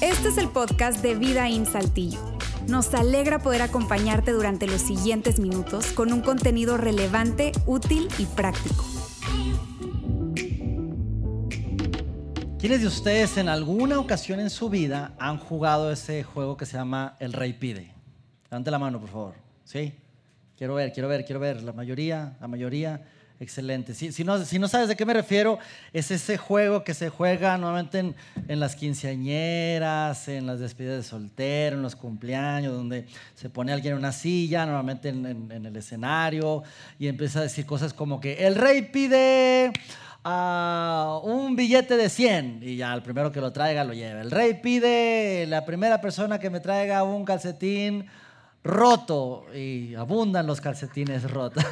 Este es el podcast de Vida en Saltillo. Nos alegra poder acompañarte durante los siguientes minutos con un contenido relevante, útil y práctico. ¿Quiénes de ustedes en alguna ocasión en su vida han jugado ese juego que se llama El Rey Pide? Levante la mano, por favor. ¿Sí? Quiero ver, quiero ver, quiero ver. La mayoría, la mayoría. Excelente. Si, no, si no sabes de qué me refiero, es ese juego que se juega normalmente en, las quinceañeras, en las despedidas de soltero, en los cumpleaños, donde se pone alguien en una silla, normalmente en, el escenario, y empieza a decir cosas como que el rey pide ah, un billete de 100 y ya el primero que lo traiga lo lleva. El rey pide la primera persona que me traiga un calcetín roto y abundan los calcetines rotos.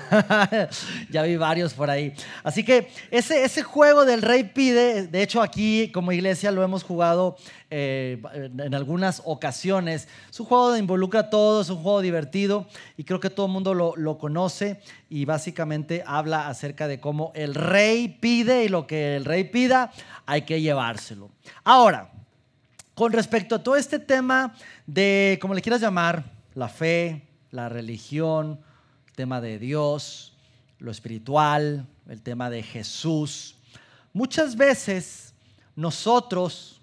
ya vi varios por ahí. Así que ese, ese juego del rey pide, de hecho aquí como iglesia lo hemos jugado eh, en algunas ocasiones. Es un juego que involucra a todos, es un juego divertido y creo que todo el mundo lo, lo conoce y básicamente habla acerca de cómo el rey pide y lo que el rey pida hay que llevárselo. Ahora, con respecto a todo este tema de, como le quieras llamar, la fe, la religión, el tema de Dios, lo espiritual, el tema de Jesús. Muchas veces nosotros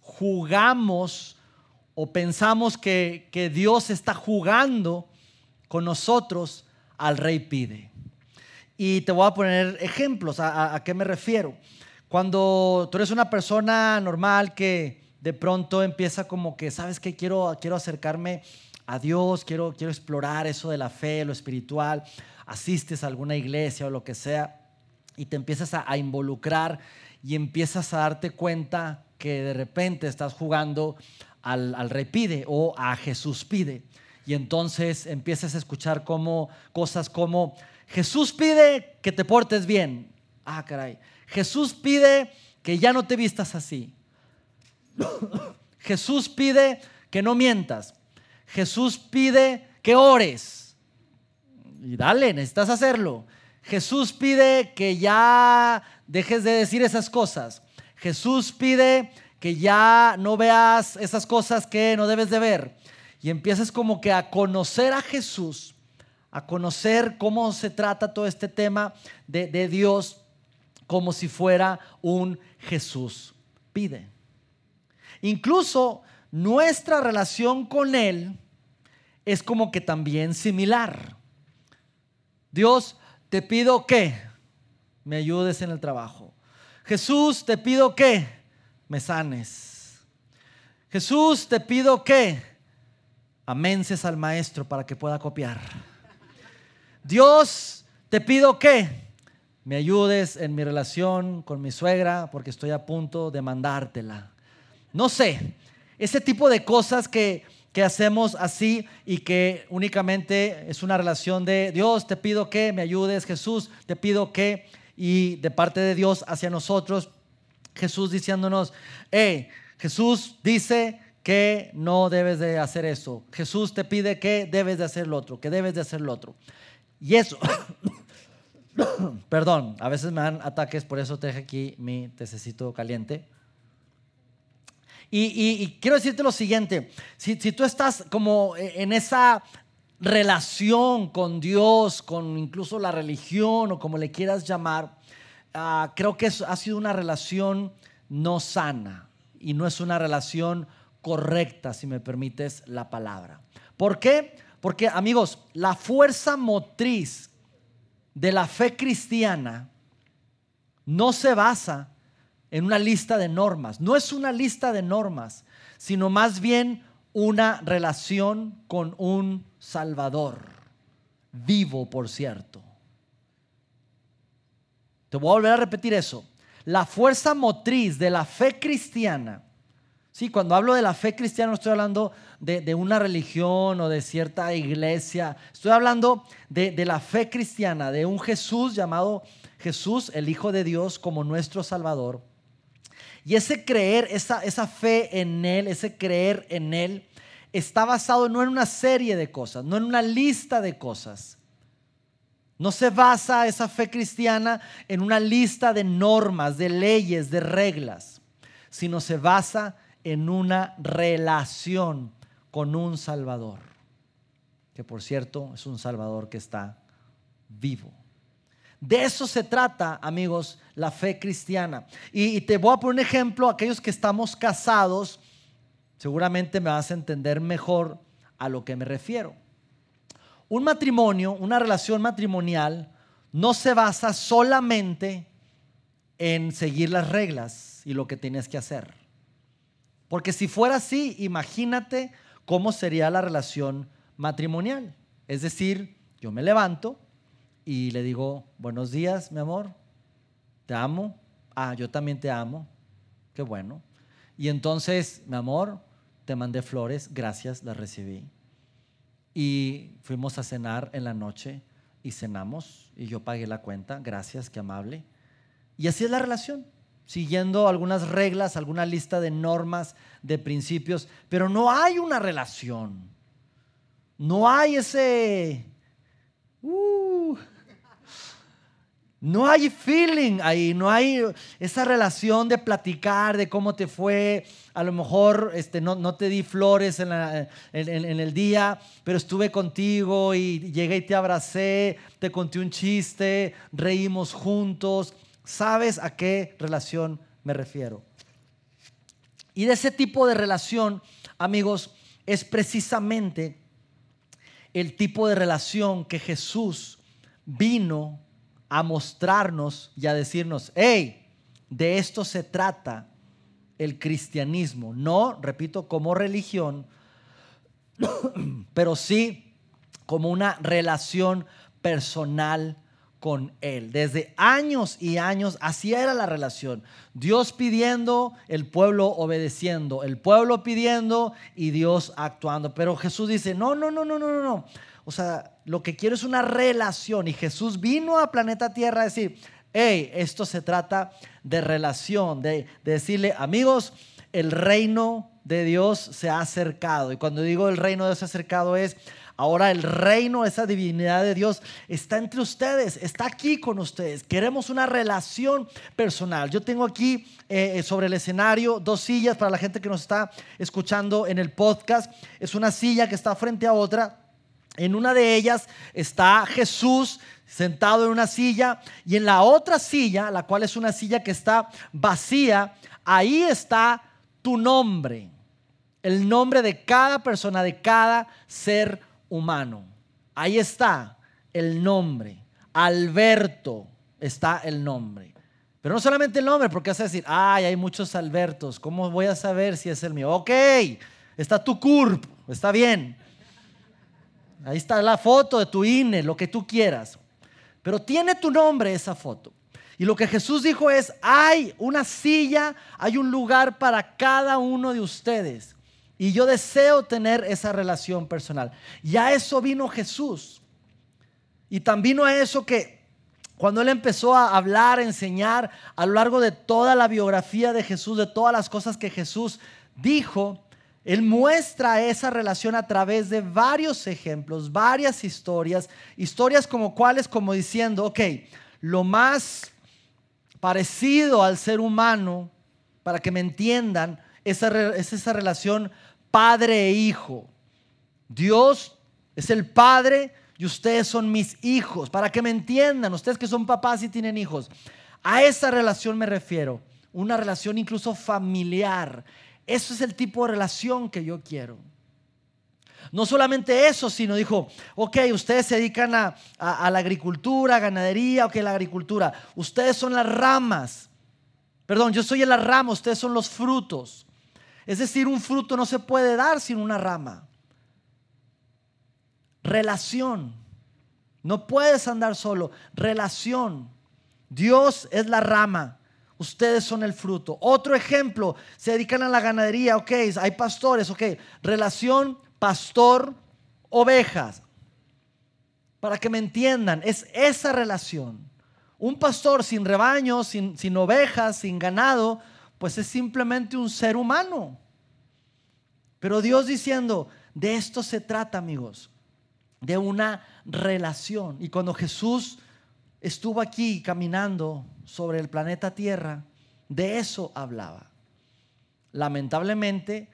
jugamos o pensamos que, Dios está jugando con nosotros al rey pide. Y te voy a poner ejemplos. ¿A, a qué me refiero? Cuando tú eres una persona normal que de pronto empieza como que, ¿sabes qué? Quiero, quiero acercarme a Dios, quiero, quiero explorar eso de la fe, lo espiritual, asistes a alguna iglesia o lo que sea y te empiezas a, involucrar y empiezas a darte cuenta que de repente estás jugando al, al rey pide o a Jesús pide. Y entonces empiezas a escuchar como, cosas como, Jesús pide que te portes bien. Ah, caray. Jesús pide que ya no te vistas así. Jesús pide que no mientas. Jesús pide que ores. Y dale, necesitas hacerlo. Jesús pide que ya dejes de decir esas cosas. Jesús pide que ya no veas esas cosas que no debes de ver. Y empiezas como que a conocer a Jesús, a conocer cómo se trata todo este tema de, de Dios como si fuera un Jesús pide. Incluso nuestra relación con Él es como que también similar. Dios, te pido que me ayudes en el trabajo. Jesús, te pido que me sanes. Jesús, te pido que amences al maestro para que pueda copiar. Dios, te pido que me ayudes en mi relación con mi suegra porque estoy a punto de mandártela. No sé, ese tipo de cosas que, hacemos así y que únicamente es una relación de Dios, te pido que me ayudes, Jesús, te pido que, y de parte de Dios hacia nosotros, Jesús diciéndonos, hey, Jesús dice que no debes de hacer eso. Jesús te pide que debes de hacer lo otro, que debes de hacer lo otro. Y eso, perdón, a veces me dan ataques, por eso te aquí mi tececito caliente. Y, quiero decirte lo siguiente, si, tú estás como en esa relación con Dios, con incluso la religión o como le quieras llamar, ah, creo que ha sido una relación no sana y no es una relación correcta, si me permites la palabra. ¿Por qué? Porque amigos, la fuerza motriz de la fe cristiana no se basa en una lista de normas. No es una lista de normas, sino más bien una relación con un Salvador, vivo por cierto. Te voy a volver a repetir eso. La fuerza motriz de la fe cristiana, sí, cuando hablo de la fe cristiana no estoy hablando de, una religión o de cierta iglesia, estoy hablando de, de la fe cristiana, de un Jesús llamado Jesús, el Hijo de Dios, como nuestro Salvador y ese creer, esa, fe en Él, ese creer en Él, está basado no en una serie de cosas, no en una lista de cosas, No se basa esa fe cristiana en una lista de normas, de leyes, de reglas, sino se basa en una relación con un Salvador, que por cierto es un Salvador que está vivo. De eso se trata, amigos, la fe cristiana. Y, te voy a poner un ejemplo, aquellos que estamos casados, seguramente me vas a entender mejor a lo que me refiero. Un matrimonio, una relación matrimonial, no se basa solamente en seguir las reglas y lo que tienes que hacer. Porque si fuera así, imagínate cómo sería la relación matrimonial. Es decir, yo me levanto y le digo, buenos días, mi amor, te amo. Ah, yo también te amo. Qué bueno. Y entonces, mi amor, te mandé flores, gracias, las recibí y fuimos a cenar en la noche y cenamos y yo pagué la cuenta, gracias, qué amable. Y así es la relación, siguiendo algunas reglas, alguna lista de normas, de principios, pero no hay una relación. No hay ese... Uh, no hay feeling ahí, no hay esa relación de platicar, de cómo te fue. A lo mejor este, no, te di flores en, en, el día, pero estuve contigo y llegué y te abracé, te conté un chiste, reímos juntos. ¿Sabes a qué relación me refiero? Y de ese tipo de relación, amigos, es precisamente el tipo de relación que Jesús vino a mostrarnos y a decirnos, hey, de esto se trata el cristianismo. No, repito, como religión, pero sí como una relación personal con Él. Desde años y años así era la relación. Dios pidiendo, el pueblo obedeciendo, el pueblo pidiendo y Dios actuando. Pero Jesús dice, no, no, no, no, no, no. O sea, lo que quiero es una relación. Y Jesús vino a planeta Tierra a decir, hey, esto se trata de relación, de, decirle, amigos, el reino de Dios se ha acercado. Y cuando digo el reino de Dios se ha acercado es, ahora el reino, esa divinidad de Dios está entre ustedes, está aquí con ustedes. Queremos una relación personal. Yo tengo aquí eh, sobre el escenario dos sillas para la gente que nos está escuchando en el podcast. Es una silla que está frente a otra. En una de ellas está Jesús sentado en una silla y en la otra silla, la cual es una silla que está vacía, ahí está tu nombre, el nombre de cada persona, de cada ser humano. Ahí está el nombre. Alberto está el nombre. Pero no solamente el nombre, porque vas a decir, ay, hay muchos Albertos, ¿cómo voy a saber si es el mío? Ok, está tu CURP, está bien. Ahí está la foto de tu INE, lo que tú quieras. Pero tiene tu nombre esa foto. Y lo que Jesús dijo es, hay una silla, hay un lugar para cada uno de ustedes. Y yo deseo tener esa relación personal. Y a eso vino Jesús. Y también a eso que cuando él empezó a hablar, a enseñar a lo largo de toda la biografía de Jesús, de todas las cosas que Jesús dijo, él muestra esa relación a través de varios ejemplos, varias historias, historias como cuáles, como diciendo, ok, lo más parecido al ser humano, para que me entiendan, es esa relación padre e hijo. Dios es el padre y ustedes son mis hijos, para que me entiendan, ustedes que son papás y tienen hijos. A esa relación me refiero, una relación incluso familiar eso es el tipo de relación que yo quiero. No solamente eso, sino dijo, ok, ustedes se dedican a, la agricultura, ganadería, ok, la agricultura. Ustedes son las ramas. Perdón, yo soy la rama, ustedes son los frutos. Es decir, un fruto no se puede dar sin una rama. Relación. No puedes andar solo. Relación. Dios es la rama. Ustedes son el fruto. Otro ejemplo, se dedican a la ganadería, ok, hay pastores, ok. Relación pastor-ovejas. Para que me entiendan, es esa relación. Un pastor sin rebaño, sin, sin ovejas, sin ganado, pues es simplemente un ser humano. Pero Dios diciendo, de esto se trata, amigos. de una relación. Y cuando Jesús estuvo aquí caminando sobre el planeta Tierra, de eso hablaba. Lamentablemente,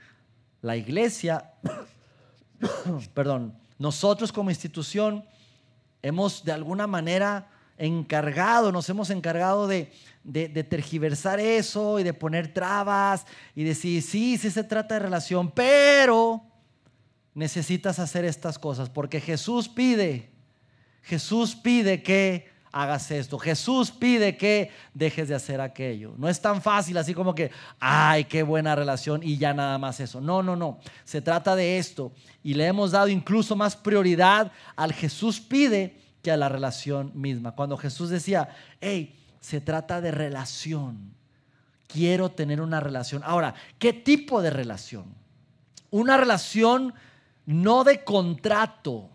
la iglesia, perdón, nosotros como institución hemos de alguna manera encargado, nos hemos encargado de, de, tergiversar eso y de poner trabas y decir, sí, sí se trata de relación, pero necesitas hacer estas cosas porque Jesús pide, Jesús pide que hagas esto. Jesús pide que dejes de hacer aquello. No es tan fácil así como que, ay, qué buena relación y ya nada más eso. No, no, no. Se trata de esto. Y le hemos dado incluso más prioridad al Jesús pide que a la relación misma. Cuando Jesús decía, hey, se trata de relación. Quiero tener una relación. Ahora, ¿qué tipo de relación? Una relación no de contrato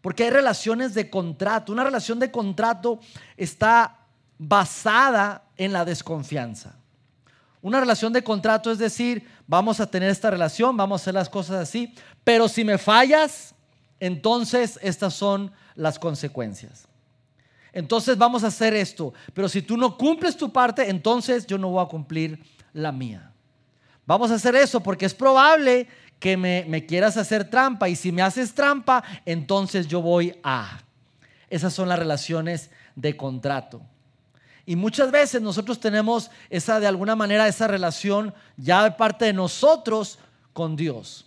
porque hay relaciones de contrato. Una relación de contrato está basada en la desconfianza. Una relación de contrato es decir, vamos a tener esta relación, vamos a hacer las cosas así, pero si me fallas, entonces estas son las consecuencias. Entonces vamos a hacer esto, pero si tú no cumples tu parte, entonces yo no voy a cumplir la mía. Vamos a hacer eso porque es probable que me, quieras hacer trampa y si me haces trampa, entonces yo voy a. Esas son las relaciones de contrato. Y muchas veces nosotros tenemos esa, de alguna manera, esa relación ya de parte de nosotros con Dios.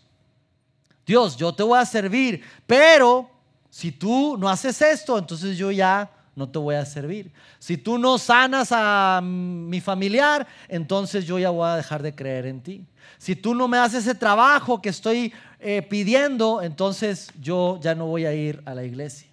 Dios, yo te voy a servir, pero si tú no haces esto, entonces yo ya no te voy a servir. Si tú no sanas a mi familiar, entonces yo ya voy a dejar de creer en ti. Si tú no me das ese trabajo que estoy eh, pidiendo, entonces yo ya no voy a ir a la iglesia.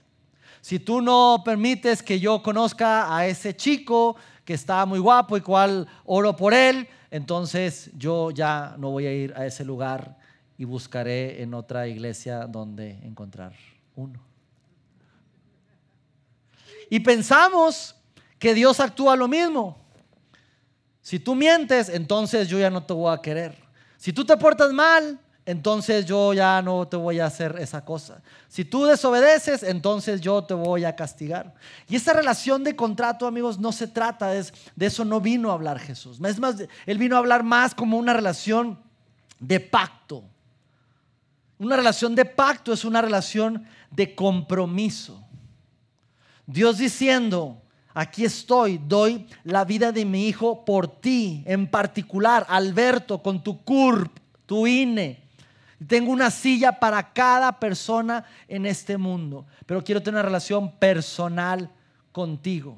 Si tú no permites que yo conozca a ese chico que está muy guapo y cual oro por él, entonces yo ya no voy a ir a ese lugar y buscaré en otra iglesia donde encontrar uno. Y pensamos que Dios actúa lo mismo. Si tú mientes, entonces yo ya no te voy a querer. Si tú te portas mal, entonces yo ya no te voy a hacer esa cosa. Si tú desobedeces, entonces yo te voy a castigar. Y esa relación de contrato, amigos, no se trata de, de eso, no vino a hablar Jesús. Es más, él vino a hablar más como una relación de pacto. Una relación de pacto es una relación de compromiso. Dios diciendo, aquí estoy, doy la vida de mi hijo por ti, en particular, Alberto, con tu CURP, tu INE. Tengo una silla para cada persona en este mundo, pero quiero tener una relación personal contigo.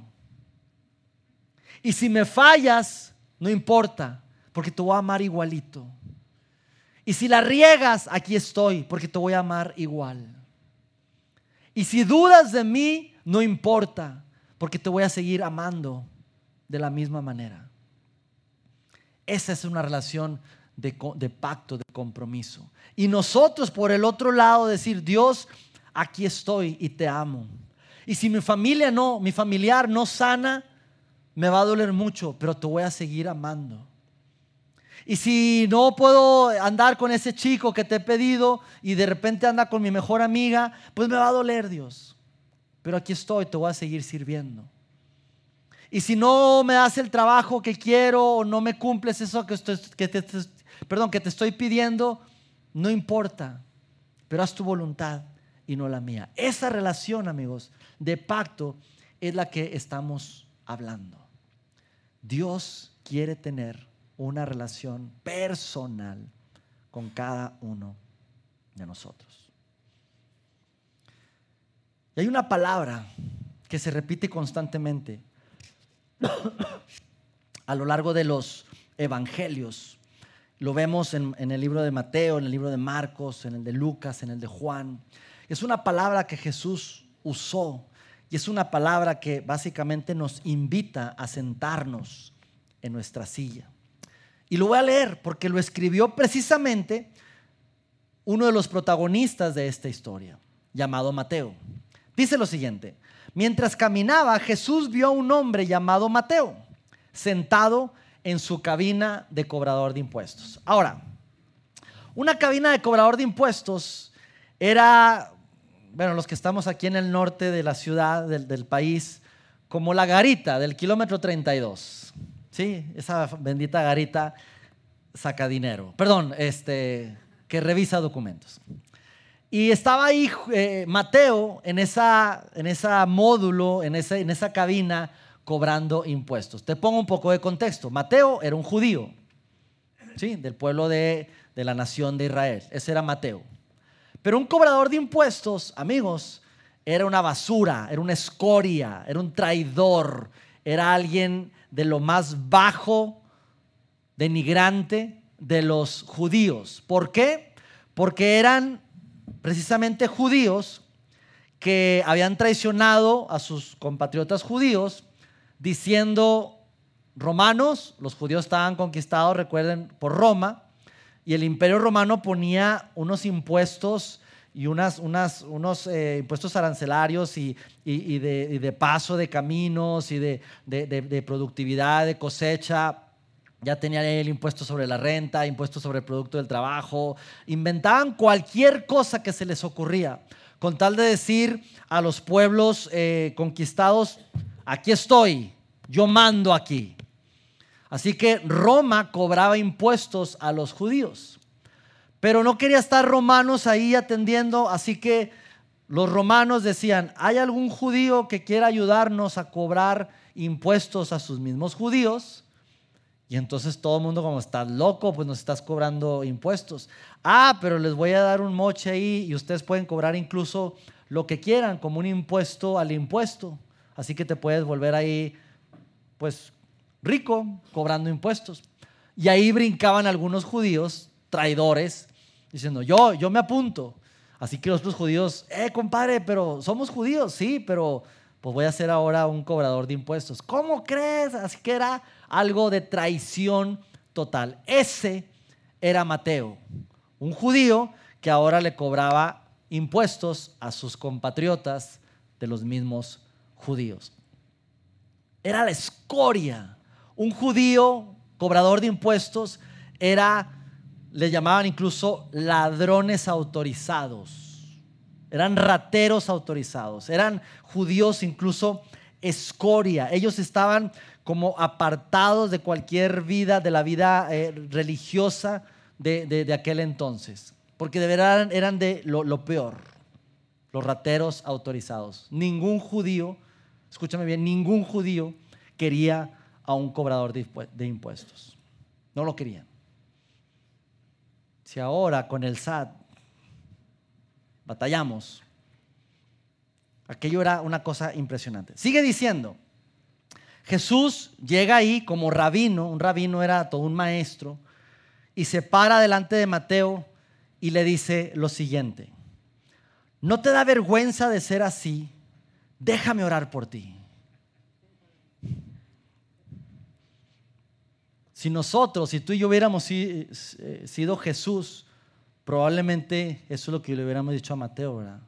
Y si me fallas, no importa, porque te voy a amar igualito. Y si la riegas, aquí estoy, porque te voy a amar igual. Y si dudas de mí, no importa, porque te voy a seguir amando de la misma manera. Esa es una relación de, pacto, de compromiso. Y nosotros por el otro lado decir, Dios, aquí estoy y te amo. Y si mi familia no, mi familiar no sana, me va a doler mucho, pero te voy a seguir amando. Y si no puedo andar con ese chico que te he pedido y de repente anda con mi mejor amiga, pues me va a doler Dios pero aquí estoy, te voy a seguir sirviendo. Y si no me das el trabajo que quiero o no me cumples eso que, te, perdón, que te estoy pidiendo, no importa, pero haz tu voluntad y no la mía. Esa relación, amigos, de pacto es la que estamos hablando. Dios quiere tener una relación personal con cada uno de nosotros. Y hay una palabra que se repite constantemente a lo largo de los evangelios. Lo vemos en, el libro de Mateo, en el libro de Marcos, en el de Lucas, en el de Juan. Es una palabra que Jesús usó y es una palabra que básicamente nos invita a sentarnos en nuestra silla. Y lo voy a leer porque lo escribió precisamente uno de los protagonistas de esta historia, llamado Mateo. Dice lo siguiente, mientras caminaba Jesús vio a un hombre llamado Mateo sentado en su cabina de cobrador de impuestos. Ahora, una cabina de cobrador de impuestos era bueno, los que estamos aquí en el norte de la ciudad, del, país, como la garita del kilómetro 32. Sí, esa bendita garita saca dinero. Perdón, este, que revisa documentos. Y estaba ahí eh, Mateo en esa, en módulo, en esa, en esa cabina, cobrando impuestos. Te pongo un poco de contexto. Mateo era un judío, ¿sí? del pueblo de, de la nación de Israel. Ese era Mateo. Pero un cobrador de impuestos, amigos, era una basura, era una escoria, era un traidor, era alguien de lo más bajo, denigrante de los judíos. ¿Por qué? Porque eran precisamente judíos que habían traicionado a sus compatriotas judíos diciendo, romanos, los judíos estaban conquistados, recuerden, por Roma, y el imperio romano ponía unos impuestos y unas, unas, unos eh, impuestos arancelarios y, y, de, paso de caminos y de, de, productividad, de cosecha. Ya tenían el impuesto sobre la renta, impuesto sobre el producto del trabajo. Inventaban cualquier cosa que se les ocurría, con tal de decir a los pueblos eh, conquistados, aquí estoy, yo mando aquí. Así que Roma cobraba impuestos a los judíos. Pero no quería estar romanos ahí atendiendo, así que los romanos decían, ¿hay algún judío que quiera ayudarnos a cobrar impuestos a sus mismos judíos? Y entonces todo el mundo como, estás loco, pues nos estás cobrando impuestos. Ah, pero les voy a dar un moche ahí y ustedes pueden cobrar incluso lo que quieran, como un impuesto al impuesto. Así que te puedes volver ahí, pues rico cobrando impuestos. Y ahí brincaban algunos judíos traidores diciendo, yo, yo me apunto. Así que los otros judíos, eh, compadre, pero somos judíos, sí, pero pues voy a ser ahora un cobrador de impuestos. ¿Cómo crees? Así que era algo de traición total. Ese era Mateo, un judío que ahora le cobraba impuestos a sus compatriotas de los mismos judíos. Era la escoria un judío cobrador de impuestos era, le llamaban incluso ladrones autorizados. Eran rateros autorizados. Eran judíos incluso escoria. Ellos estaban como apartados de cualquier vida, de la vida eh, religiosa de, aquel entonces. Porque de verdad eran de lo, lo peor. Los rateros autorizados. Ningún judío, escúchame bien, ningún judío quería a un cobrador de impuestos. No lo querían. Si ahora con el SAT batallamos, aquello era una cosa impresionante. Sigue diciendo, Jesús llega ahí como rabino, un rabino era todo un maestro, y se para delante de Mateo y le dice lo siguiente, ¿no te da vergüenza de ser así? Déjame orar por ti. Si nosotros, si tú y yo hubiéramos eh, sido Jesús, probablemente eso es lo que le hubiéramos dicho a Mateo, ¿verdad?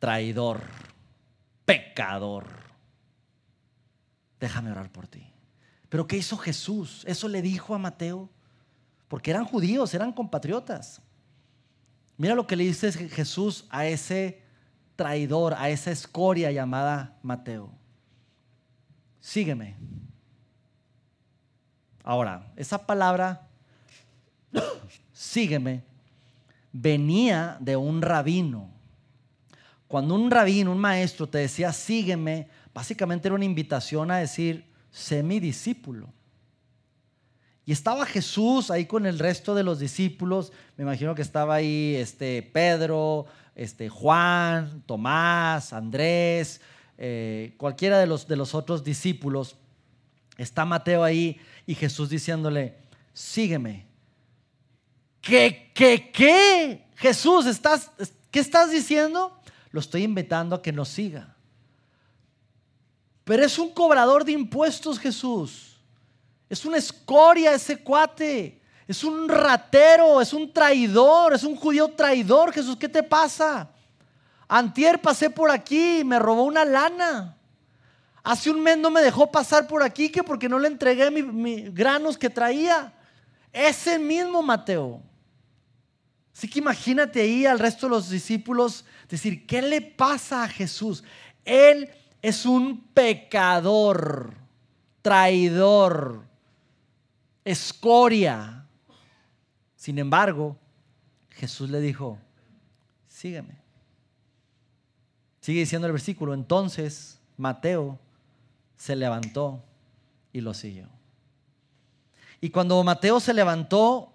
Traidor, pecador. Déjame orar por ti. Pero ¿qué hizo Jesús? Eso le dijo a Mateo, porque eran judíos, eran compatriotas. Mira lo que le dice Jesús a ese traidor, a esa escoria llamada Mateo. Sígueme. Ahora, esa palabra, sígueme, venía de un rabino. Cuando un rabino, un maestro te decía, sígueme, básicamente era una invitación a decir, sé mi discípulo. Y estaba Jesús ahí con el resto de los discípulos. Me imagino que estaba ahí este, Pedro, este, Juan, Tomás, Andrés, eh, cualquiera de los, de los otros discípulos. Está Mateo ahí y Jesús diciéndole, sígueme. ¿Qué, qué, qué? Jesús, ¿estás, ¿qué estás diciendo? Lo estoy invitando a que nos siga. Pero es un cobrador de impuestos, Jesús. Es una escoria ese cuate. Es un ratero, es un traidor, es un judío traidor. Jesús, ¿qué te pasa? Antier pasé por aquí y me robó una lana. Hace un mes no me dejó pasar por aquí que porque no le entregué mis granos que traía. Ese mismo Mateo. Así que imagínate ahí al resto de los discípulos decir, ¿qué le pasa a Jesús? Él es un pecador, traidor, escoria. Sin embargo, Jesús le dijo, sígueme. Sigue diciendo el versículo, entonces Mateo se levantó y lo siguió. Y cuando Mateo se levantó,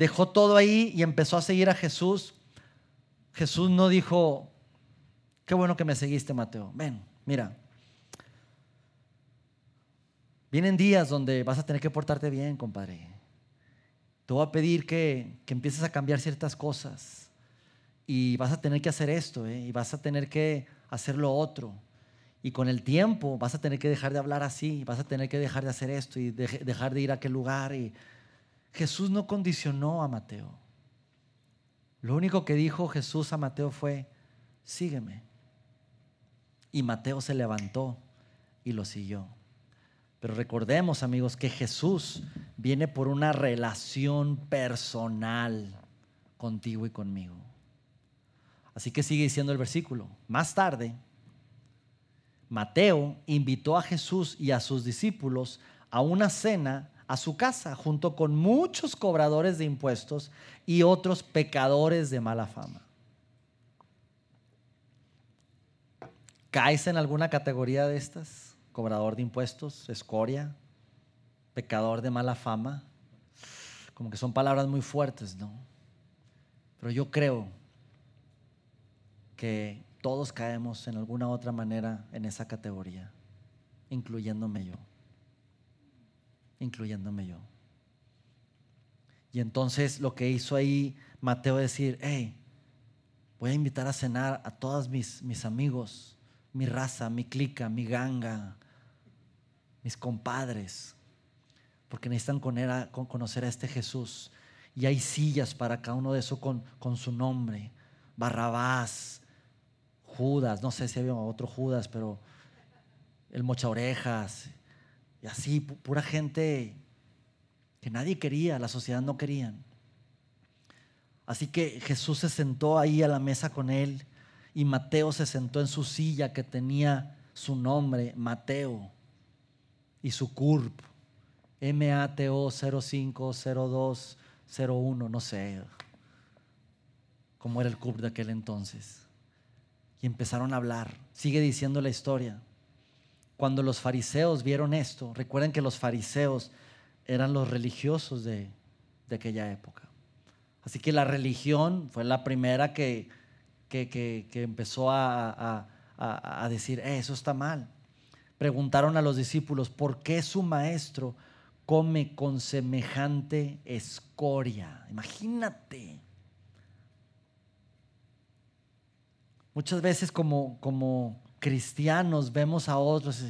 dejó todo ahí y empezó a seguir a Jesús, Jesús no dijo, qué bueno que me seguiste, Mateo. Ven, mira. Vienen días donde vas a tener que portarte bien, compadre. Te voy a pedir que, que empieces a cambiar ciertas cosas. Y vas a tener que hacer esto, ¿eh? y vas a tener que hacer lo otro. Y con el tiempo vas a tener que dejar de hablar así, vas a tener que dejar de hacer esto y dejar de ir a aquel lugar. Y Jesús no condicionó a Mateo. Lo único que dijo Jesús a Mateo fue, sígueme. Y Mateo se levantó y lo siguió. Pero recordemos, amigos, que Jesús viene por una relación personal contigo y conmigo. Así que sigue diciendo el versículo. Más tarde, Mateo invitó a Jesús y a sus discípulos a una cena a su casa junto con muchos cobradores de impuestos y otros pecadores de mala fama. ¿Caes en alguna categoría de estas? Cobrador de impuestos, escoria, pecador de mala fama. Como que son palabras muy fuertes, ¿no? Pero yo creo que todos caemos en alguna otra manera en esa categoría, incluyéndome yo. Incluyéndome yo. Y entonces lo que hizo ahí Mateo es decir, hey, voy a invitar a cenar a todos mis, mis amigos, mi raza, mi clica, mi ganga, mis compadres, porque necesitan conocer a este Jesús. Y hay sillas para cada uno de esos con, con su nombre. Barrabás, Judas, no sé si había otro Judas, pero el mocha orejas, y así, pura gente que nadie quería, la sociedad no quería. Así que Jesús se sentó ahí a la mesa con él y Mateo se sentó en su silla que tenía su nombre, Mateo, y su CURP, M-A-T-O 050201, no sé cómo era el CURP de aquel entonces y empezaron a hablar. Sigue diciendo la historia. Cuando los fariseos vieron esto, recuerden que los fariseos eran los religiosos de, aquella época. Así que la religión fue la primera que, que, empezó a, a, decir, eh, eso está mal. Preguntaron a los discípulos, ¿por qué su maestro come con semejante escoria? Imagínate. Muchas veces como, como cristianos vemos a otros,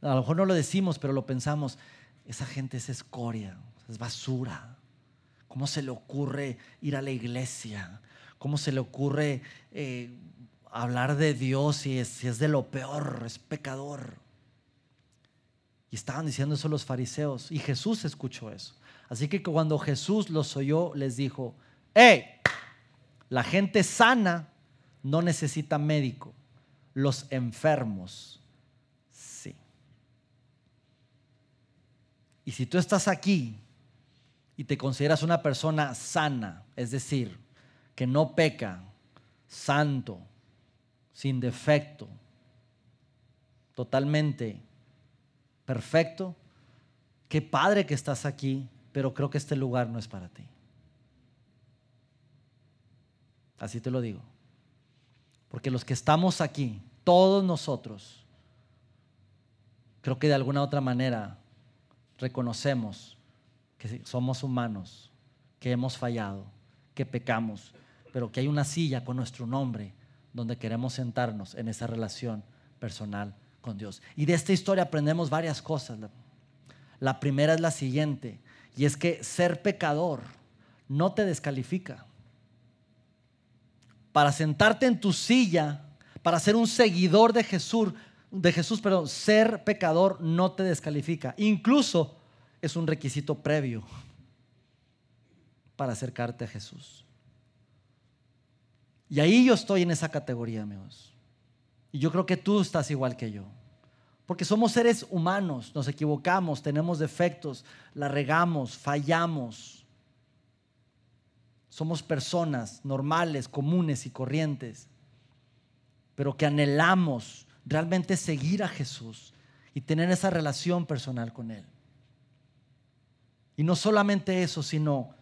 a lo mejor no lo decimos, pero lo pensamos, esa gente es escoria, es basura. ¿Cómo se le ocurre ir a la iglesia? ¿Cómo se le ocurre eh, hablar de Dios si es, si es de lo peor, es pecador? Y estaban diciendo eso los fariseos y Jesús escuchó eso. Así que cuando Jesús los oyó, les dijo, hey, la gente sana no necesita médico. Los enfermos, sí. Y si tú estás aquí y te consideras una persona sana, es decir, que no peca, santo, sin defecto, totalmente perfecto, qué padre que estás aquí, pero creo que este lugar no es para ti. Así te lo digo. Porque los que estamos aquí, todos nosotros, creo que de alguna otra manera reconocemos que somos humanos, que hemos fallado, que pecamos, pero que hay una silla con nuestro nombre donde queremos sentarnos en esa relación personal con Dios. Y de esta historia aprendemos varias cosas. La primera es la siguiente, y es que ser pecador no te descalifica para sentarte en tu silla, para ser un seguidor de Jesús, de Jesús, pero ser pecador no te descalifica. Incluso es un requisito previo. para acercarte a Jesús. Y ahí yo estoy en esa categoría, amigos. Y yo creo que tú estás igual que yo. Porque somos seres humanos, nos equivocamos, tenemos defectos, la regamos, fallamos. Somos personas normales, comunes y corrientes, pero que anhelamos realmente seguir a Jesús y tener esa relación personal con Él. Y no solamente eso, sino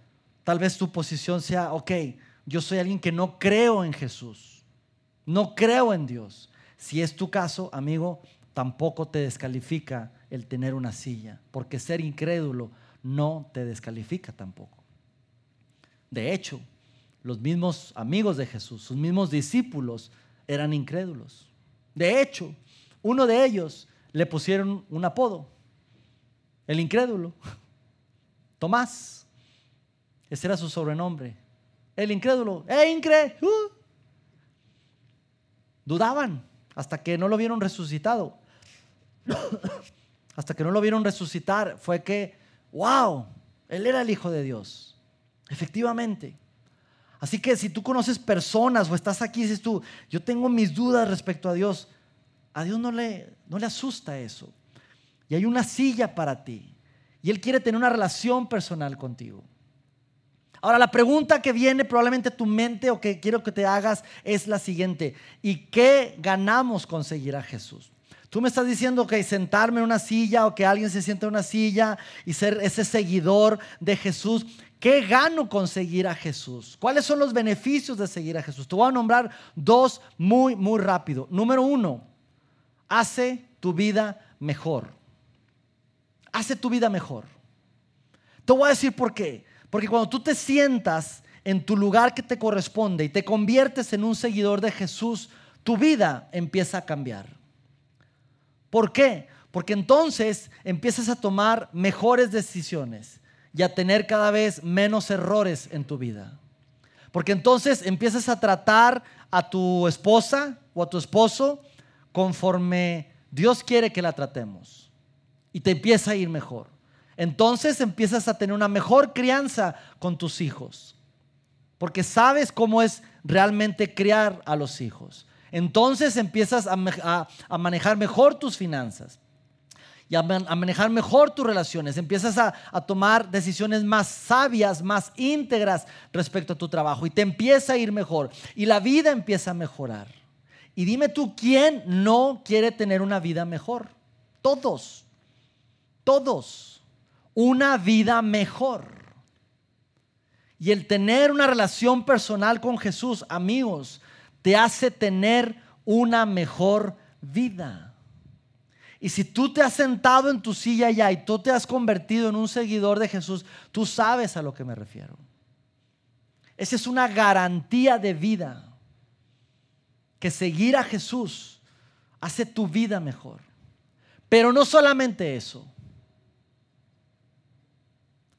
tal vez tu posición sea, ok, yo soy alguien que no creo en Jesús, no creo en Dios. Si es tu caso, amigo, tampoco te descalifica el tener una silla, porque ser incrédulo no te descalifica tampoco. De hecho, los mismos amigos de Jesús, sus mismos discípulos, eran incrédulos. De hecho, uno de ellos le pusieron un apodo, el incrédulo, Tomás. Ese era su sobrenombre. El incrédulo, ¡eh, incre! Uh. Dudaban hasta que no lo vieron resucitado. hasta que no lo vieron resucitar, fue que, wow, él era el Hijo de Dios. Efectivamente. Así que si tú conoces personas o estás aquí y dices tú, yo tengo mis dudas respecto a Dios, a Dios no le, no le asusta eso. Y hay una silla para ti. Y Él quiere tener una relación personal contigo. Ahora, la pregunta que viene probablemente a tu mente o que quiero que te hagas es la siguiente. ¿Y qué ganamos con seguir a Jesús? Tú me estás diciendo que sentarme en una silla o que alguien se sienta en una silla y ser ese seguidor de Jesús. ¿Qué gano con seguir a Jesús? ¿Cuáles son los beneficios de seguir a Jesús? Te voy a nombrar dos muy, muy rápido. Número uno, hace tu vida mejor. Hace tu vida mejor. Te voy a decir por qué. Porque cuando tú te sientas en tu lugar que te corresponde y te conviertes en un seguidor de Jesús, tu vida empieza a cambiar. ¿Por qué? Porque entonces empiezas a tomar mejores decisiones y a tener cada vez menos errores en tu vida. Porque entonces empiezas a tratar a tu esposa o a tu esposo conforme Dios quiere que la tratemos. Y te empieza a ir mejor. Entonces empiezas a tener una mejor crianza con tus hijos. Porque sabes cómo es realmente criar a los hijos. Entonces empiezas a, manejar mejor tus finanzas y a, manejar mejor tus relaciones. Empiezas a, tomar decisiones más sabias, más íntegras respecto a tu trabajo y te empieza a ir mejor y la vida empieza a mejorar. Y dime tú, ¿quién no quiere tener una vida mejor? Todos, todos, una vida mejor. Y el tener una relación personal con Jesús, amigos, te hace tener una mejor vida. Y si tú te has sentado en tu silla ya y tú te has convertido en un seguidor de Jesús, tú sabes a lo que me refiero. Esa es una garantía de vida. Que seguir a Jesús hace tu vida mejor. Pero no solamente eso,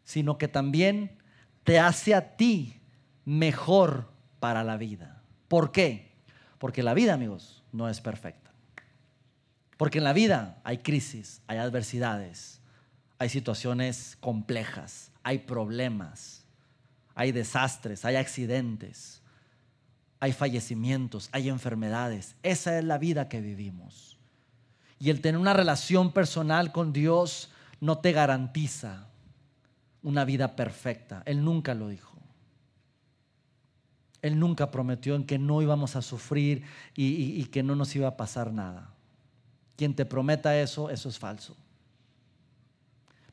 sino que también te hace a ti mejor para la vida. ¿Por qué? Porque la vida, amigos, no es perfecta. Porque en la vida hay crisis, hay adversidades, hay situaciones complejas, hay problemas, hay desastres, hay accidentes, hay fallecimientos, hay enfermedades. Esa es la vida que vivimos. Y el tener una relación personal con Dios no te garantiza una vida perfecta. Él nunca lo dijo. Él nunca prometió en que no íbamos a sufrir y, que no nos iba a pasar nada. Quien te prometa eso, eso es falso.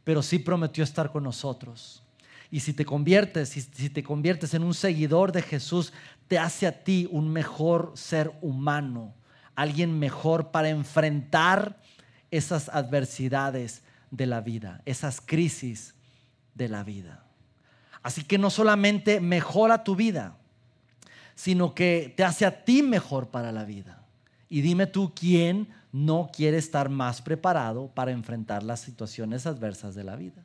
Pero sí prometió estar con nosotros. Y si te conviertes, si, si te conviertes en un seguidor de Jesús, te hace a ti un mejor ser humano, alguien mejor para enfrentar esas adversidades de la vida, esas crisis de la vida. Así que no solamente mejora tu vida, sino que te hace a ti mejor para la vida. Y dime tú quién no quiere estar más preparado para enfrentar las situaciones adversas de la vida.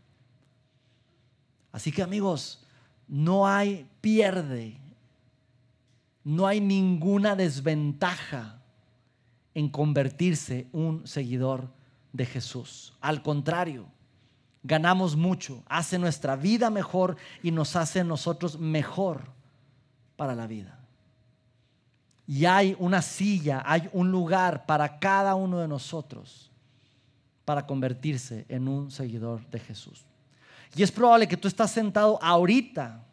Así que amigos, no hay pierde, no hay ninguna desventaja en convertirse un seguidor de Jesús. Al contrario, ganamos mucho, hace nuestra vida mejor y nos hace nosotros mejor para la vida. Y hay una silla, hay un lugar para cada uno de nosotros para convertirse en un seguidor de Jesús. Y es probable que tú estás sentado ahorita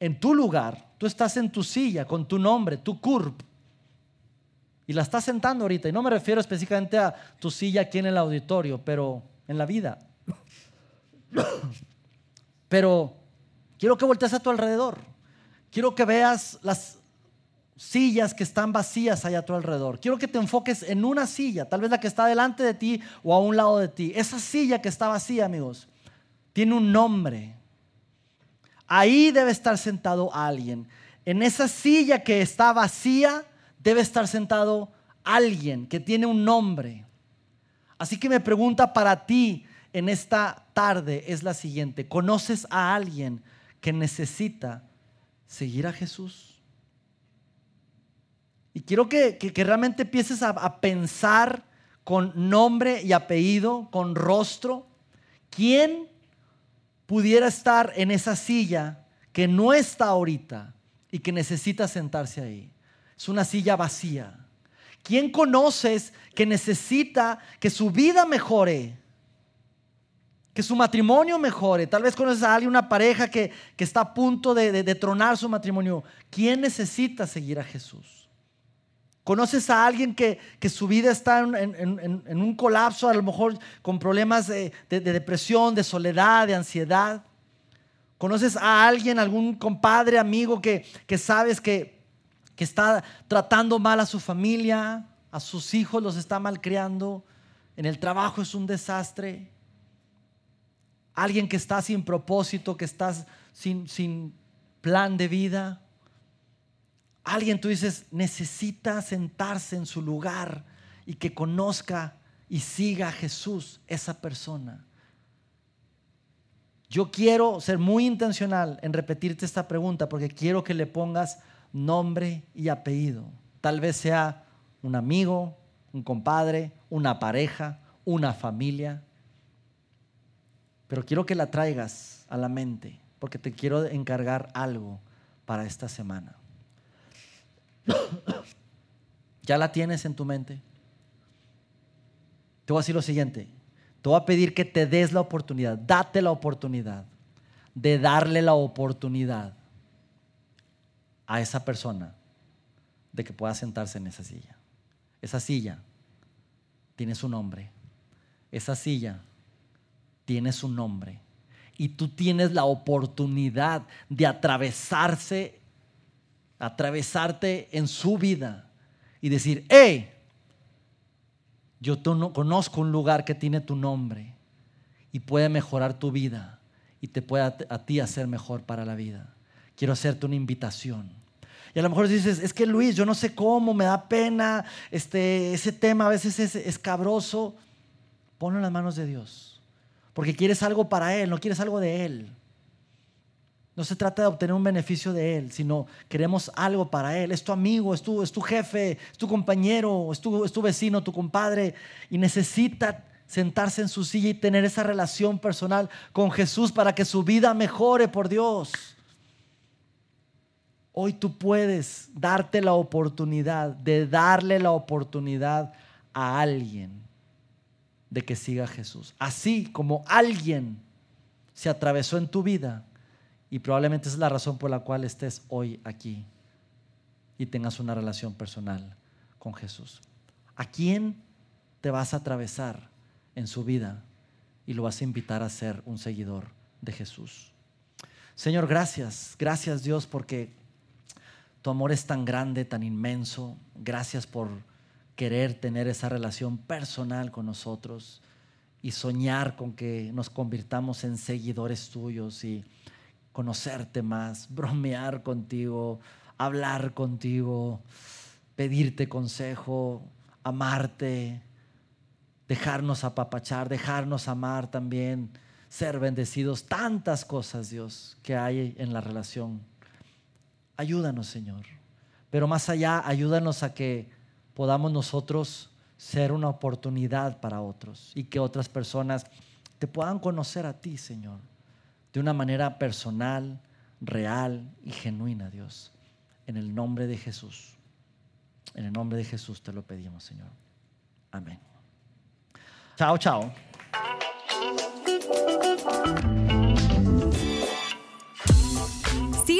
en tu lugar, tú estás en tu silla con tu nombre, tu curb, y la estás sentando ahorita. Y no me refiero específicamente a tu silla aquí en el auditorio, pero en la vida. Pero quiero que voltees a tu alrededor. Quiero que veas las sillas que están vacías allá a tu alrededor. Quiero que te enfoques en una silla, tal vez la que está delante de ti o a un lado de ti. Esa silla que está vacía, amigos, tiene un nombre. Ahí debe estar sentado alguien. En esa silla que está vacía debe estar sentado alguien que tiene un nombre. Así que mi pregunta para ti en esta tarde es la siguiente. ¿Conoces a alguien que necesita seguir a Jesús? Y quiero que, realmente empieces a, pensar con nombre y apellido, con rostro, quién pudiera estar en esa silla que no está ahorita y que necesita sentarse ahí. Es una silla vacía. ¿Quién conoces que necesita que su vida mejore? Que su matrimonio mejore. Tal vez conoces a alguien, una pareja que, está a punto de, de, tronar su matrimonio. ¿Quién necesita seguir a Jesús? ¿Conoces a alguien que, su vida está en, un colapso, a lo mejor con problemas de, depresión, de soledad, de ansiedad? ¿Conoces a alguien, algún compadre, amigo que, que sabes que, que está tratando mal a su familia, a sus hijos los está malcriando, en el trabajo es un desastre? Alguien que está sin propósito, que está sin, sin plan de vida. Alguien tú dices, necesita sentarse en su lugar y que conozca y siga a Jesús, esa persona. Yo quiero ser muy intencional en repetirte esta pregunta porque quiero que le pongas nombre y apellido. Tal vez sea un amigo, un compadre, una pareja, una familia. Pero quiero que la traigas a la mente porque te quiero encargar algo para esta semana. ¿Ya la tienes en tu mente? Te voy a decir lo siguiente. Te voy a pedir que te des la oportunidad, date la oportunidad de darle la oportunidad a esa persona de que pueda sentarse en esa silla. Esa silla tiene su nombre. Esa silla tiene su nombre. Y tú tienes la oportunidad de atravesarse atravesarte en su vida y decir, hey, yo conozco un lugar que tiene tu nombre y puede mejorar tu vida y te puede a, ti hacer mejor para la vida. Quiero hacerte una invitación. Y a lo mejor dices, es que Luis, yo no sé cómo, me da pena, este, ese tema a veces es escabroso. Ponlo en las manos de Dios, porque quieres algo para Él, no quieres algo de Él. No se trata de obtener un beneficio de Él, sino queremos algo para Él. Es tu amigo, es tu, es tu jefe, es tu compañero, es tu, es tu vecino, tu compadre, y necesita sentarse en su silla y tener esa relación personal con Jesús para que su vida mejore por Dios. Hoy tú puedes darte la oportunidad de darle la oportunidad a alguien de que siga a Jesús. Así como alguien se atravesó en tu vida y probablemente es la razón por la cual estés hoy aquí y tengas una relación personal con Jesús. ¿A quién te vas a atravesar en su vida y lo vas a invitar a ser un seguidor de Jesús? Señor, gracias, gracias Dios porque tu amor es tan grande, tan inmenso. Gracias por querer tener esa relación personal con nosotros y soñar con que nos convirtamos en seguidores tuyos y conocerte más, bromear contigo, hablar contigo, pedirte consejo, amarte, dejarnos apapachar, dejarnos amar también, ser bendecidos, tantas cosas, Dios, que hay en la relación. Ayúdanos, Señor. Pero más allá, ayúdanos a que podamos nosotros ser una oportunidad para otros y que otras personas te puedan conocer a ti, Señor, de una manera personal, real y genuina, Dios. En el nombre de Jesús. En el nombre de Jesús te lo pedimos, Señor. Amén. Chao, chao.